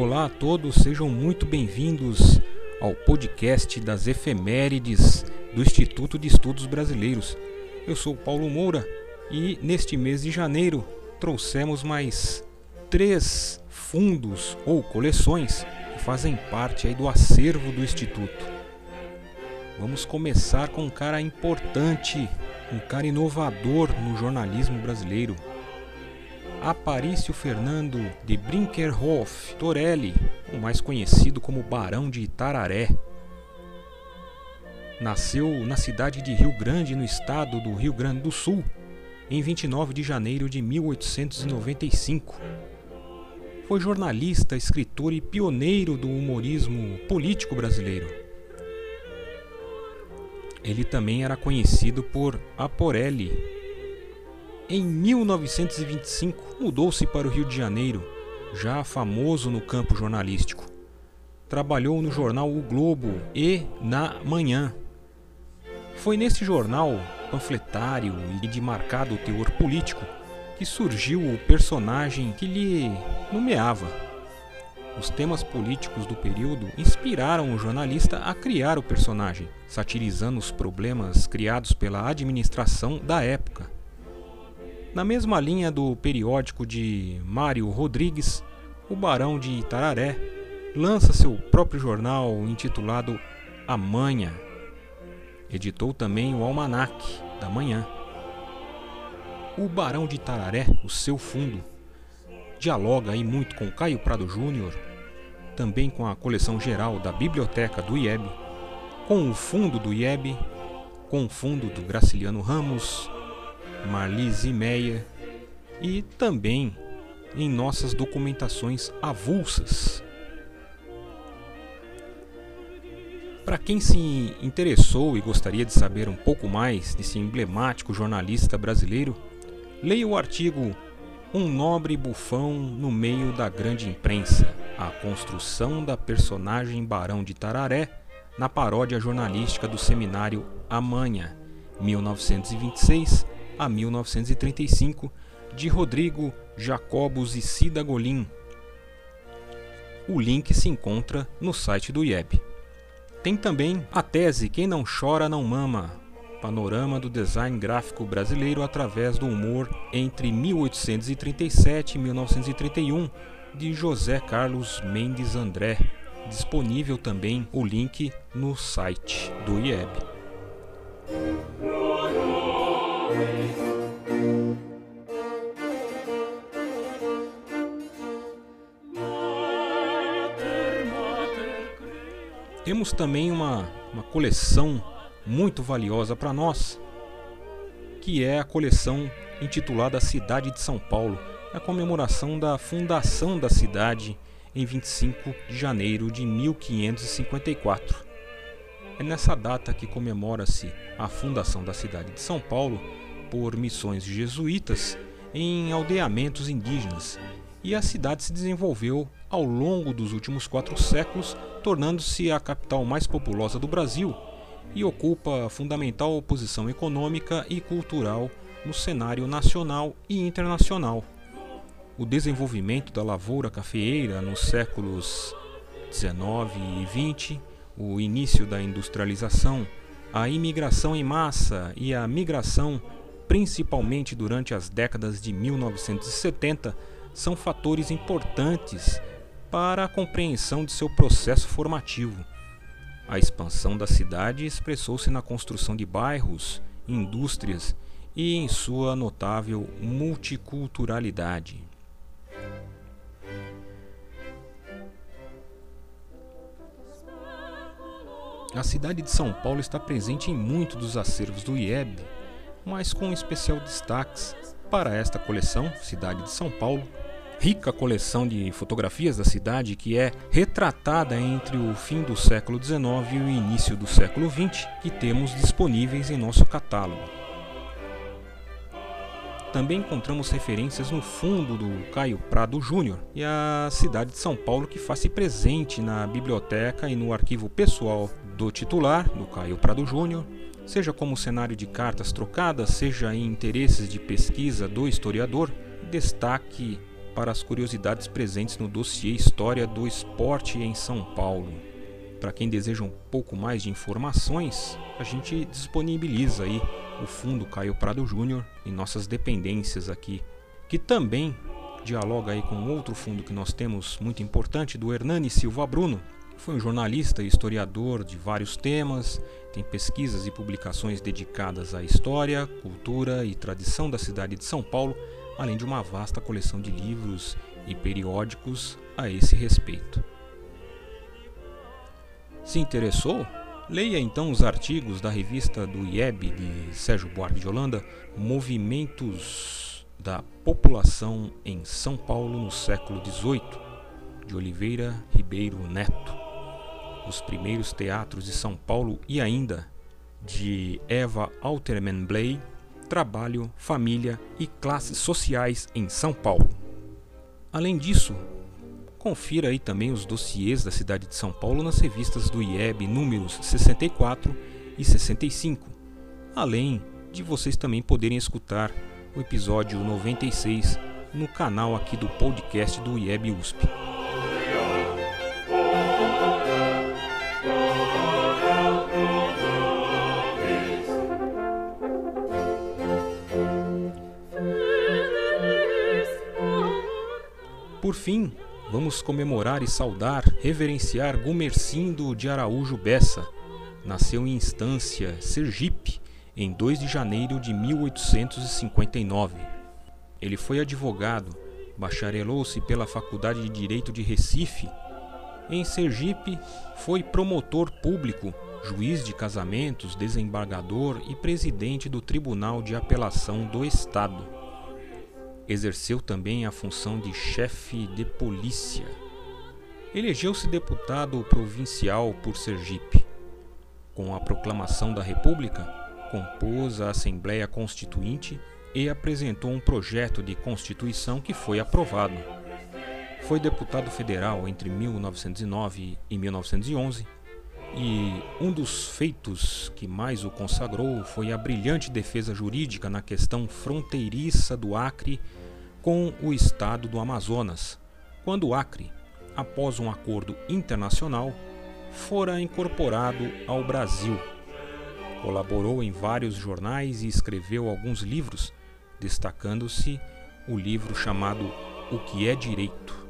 Olá a todos, sejam muito bem-vindos ao podcast das efemérides do Instituto de Estudos Brasileiros. Eu sou Paulo Moura e neste mês de janeiro trouxemos mais três fundos ou coleções que fazem parte aí do acervo do Instituto. Vamos começar com um cara importante, um cara inovador no jornalismo brasileiro, Aparício Fernando de Brinkerhoff Torelli, o mais conhecido como Barão de Itararé. Nasceu na cidade de Rio Grande, no estado do Rio Grande do Sul, em 29 de janeiro de 1895. Foi jornalista, escritor e pioneiro do humorismo político brasileiro. Ele também era conhecido por Aporelli, em 1925, mudou-se para o Rio de Janeiro, já famoso no campo jornalístico. Trabalhou no jornal O Globo e na Manhã. Foi nesse jornal, panfletário e de marcado teor político, que surgiu o personagem que lhe nomeava. Os temas políticos do período inspiraram o jornalista a criar o personagem, satirizando os problemas criados pela administração da época na mesma linha do periódico de Mário Rodrigues, o Barão de Itararé lança seu próprio jornal intitulado A Manha. Editou também o Almanac da Manhã. O Barão de Itararé, o seu fundo, dialoga aí muito com Caio Prado Júnior, também com a coleção geral da Biblioteca do IEB, com o fundo do IEB, com o fundo do Graciliano Ramos, Marlise Meyer e também em nossas documentações avulsas. Para quem se interessou e gostaria de saber um pouco mais desse emblemático jornalista brasileiro, leia o artigo Um Nobre Bufão no Meio da Grande Imprensa A Construção da Personagem Barão de Tararé na paródia jornalística do seminário Amanha, 1926 a 1935, de Rodrigo Jacobos e Cida Golim. O link se encontra no site do IEB. Tem também a tese Quem não chora não mama, panorama do design gráfico brasileiro através do humor entre 1837 e 1931, de José Carlos Mendes André. Disponível também o link no site do IEB. Temos também uma, uma coleção muito valiosa para nós, que é a coleção intitulada Cidade de São Paulo, a comemoração da fundação da cidade em 25 de janeiro de 1554. É nessa data que comemora-se a fundação da cidade de São Paulo por missões jesuítas em aldeamentos indígenas, e a cidade se desenvolveu ao longo dos últimos quatro séculos, tornando-se a capital mais populosa do Brasil e ocupa fundamental posição econômica e cultural no cenário nacional e internacional. O desenvolvimento da lavoura cafeeira nos séculos 19 e 20, o início da industrialização, a imigração em massa e a migração, principalmente durante as décadas de 1970, são fatores importantes para a compreensão de seu processo formativo. A expansão da cidade expressou-se na construção de bairros, indústrias e em sua notável multiculturalidade. A cidade de São Paulo está presente em muitos dos acervos do IEB, mas com especial destaques para esta coleção, Cidade de São Paulo, rica coleção de fotografias da cidade que é retratada entre o fim do século XIX e o início do século XX, que temos disponíveis em nosso catálogo. Também encontramos referências no fundo do Caio Prado Júnior e a cidade de São Paulo que faz-se presente na biblioteca e no arquivo pessoal do titular, do Caio Prado Júnior, seja como cenário de cartas trocadas, seja em interesses de pesquisa do historiador, destaque para as curiosidades presentes no dossiê História do Esporte em São Paulo. Para quem deseja um pouco mais de informações, a gente disponibiliza aí o Fundo Caio Prado Júnior em nossas dependências aqui, que também dialoga aí com outro fundo que nós temos muito importante do Hernani Silva Bruno, foi um jornalista e historiador de vários temas, tem pesquisas e publicações dedicadas à história, cultura e tradição da cidade de São Paulo, além de uma vasta coleção de livros e periódicos a esse respeito. Se interessou? Leia então os artigos da revista do IEB de Sérgio Buarque de Holanda, Movimentos da População em São Paulo no século XVIII, de Oliveira Ribeiro Neto os primeiros teatros de São Paulo e ainda de Eva Alterman Blay, Trabalho, Família e Classes Sociais em São Paulo. Além disso, confira aí também os dossiês da cidade de São Paulo nas revistas do IEB números 64 e 65, além de vocês também poderem escutar o episódio 96 no canal aqui do podcast do IEB USP. Por fim, vamos comemorar e saudar, reverenciar Gumercindo de Araújo Bessa. Nasceu em Instância, Sergipe, em 2 de janeiro de 1859. Ele foi advogado, bacharelou-se pela Faculdade de Direito de Recife. Em Sergipe, foi promotor público, juiz de casamentos, desembargador e presidente do Tribunal de Apelação do Estado. Exerceu também a função de chefe de polícia. Elegeu-se deputado provincial por Sergipe. Com a proclamação da República, compôs a Assembleia Constituinte e apresentou um projeto de Constituição que foi aprovado. Foi deputado federal entre 1909 e 1911 e um dos feitos que mais o consagrou foi a brilhante defesa jurídica na questão fronteiriça do Acre com o estado do Amazonas, quando o Acre, após um acordo internacional, fora incorporado ao Brasil. Colaborou em vários jornais e escreveu alguns livros, destacando-se o livro chamado O que é Direito.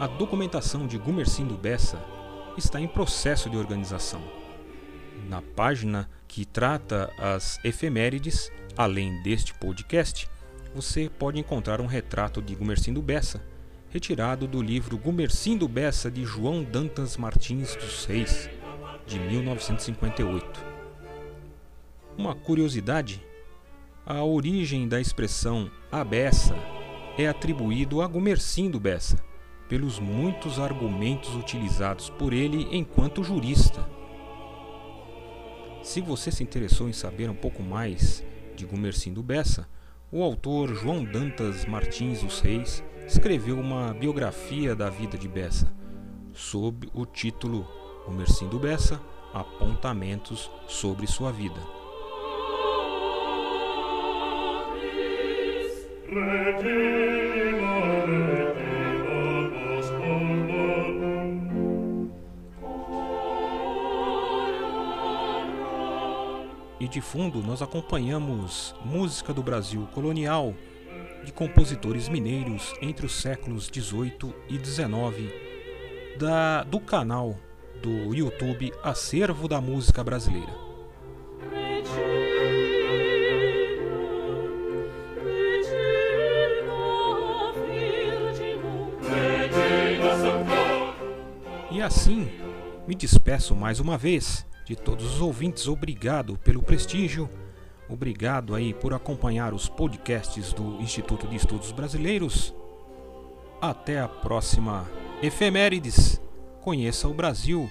A documentação de Gumercindo Bessa está em processo de organização. Na página que trata as efemérides, além deste podcast, você pode encontrar um retrato de Gumercindo Bessa, retirado do livro Gumercindo Bessa de João Dantas Martins dos Reis, de 1958. Uma curiosidade: a origem da expressão abessa é atribuído a Gumercindo Bessa pelos muitos argumentos utilizados por ele enquanto jurista. Se você se interessou em saber um pouco mais de Gumercindo Bessa, o autor João Dantas Martins dos Reis escreveu uma biografia da vida de Bessa, sob o título Gumercindo Bessa Apontamentos sobre sua vida. De fundo nós acompanhamos música do Brasil colonial de compositores mineiros entre os séculos 18 e 19 da, do canal do YouTube Acervo da Música Brasileira. E assim me despeço mais uma vez de todos os ouvintes, obrigado pelo prestígio, obrigado aí por acompanhar os podcasts do Instituto de Estudos Brasileiros. Até a próxima efemérides. Conheça o Brasil.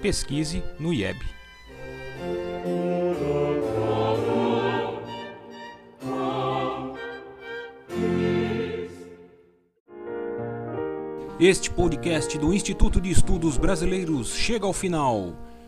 Pesquise no IEB. Este podcast do Instituto de Estudos Brasileiros chega ao final.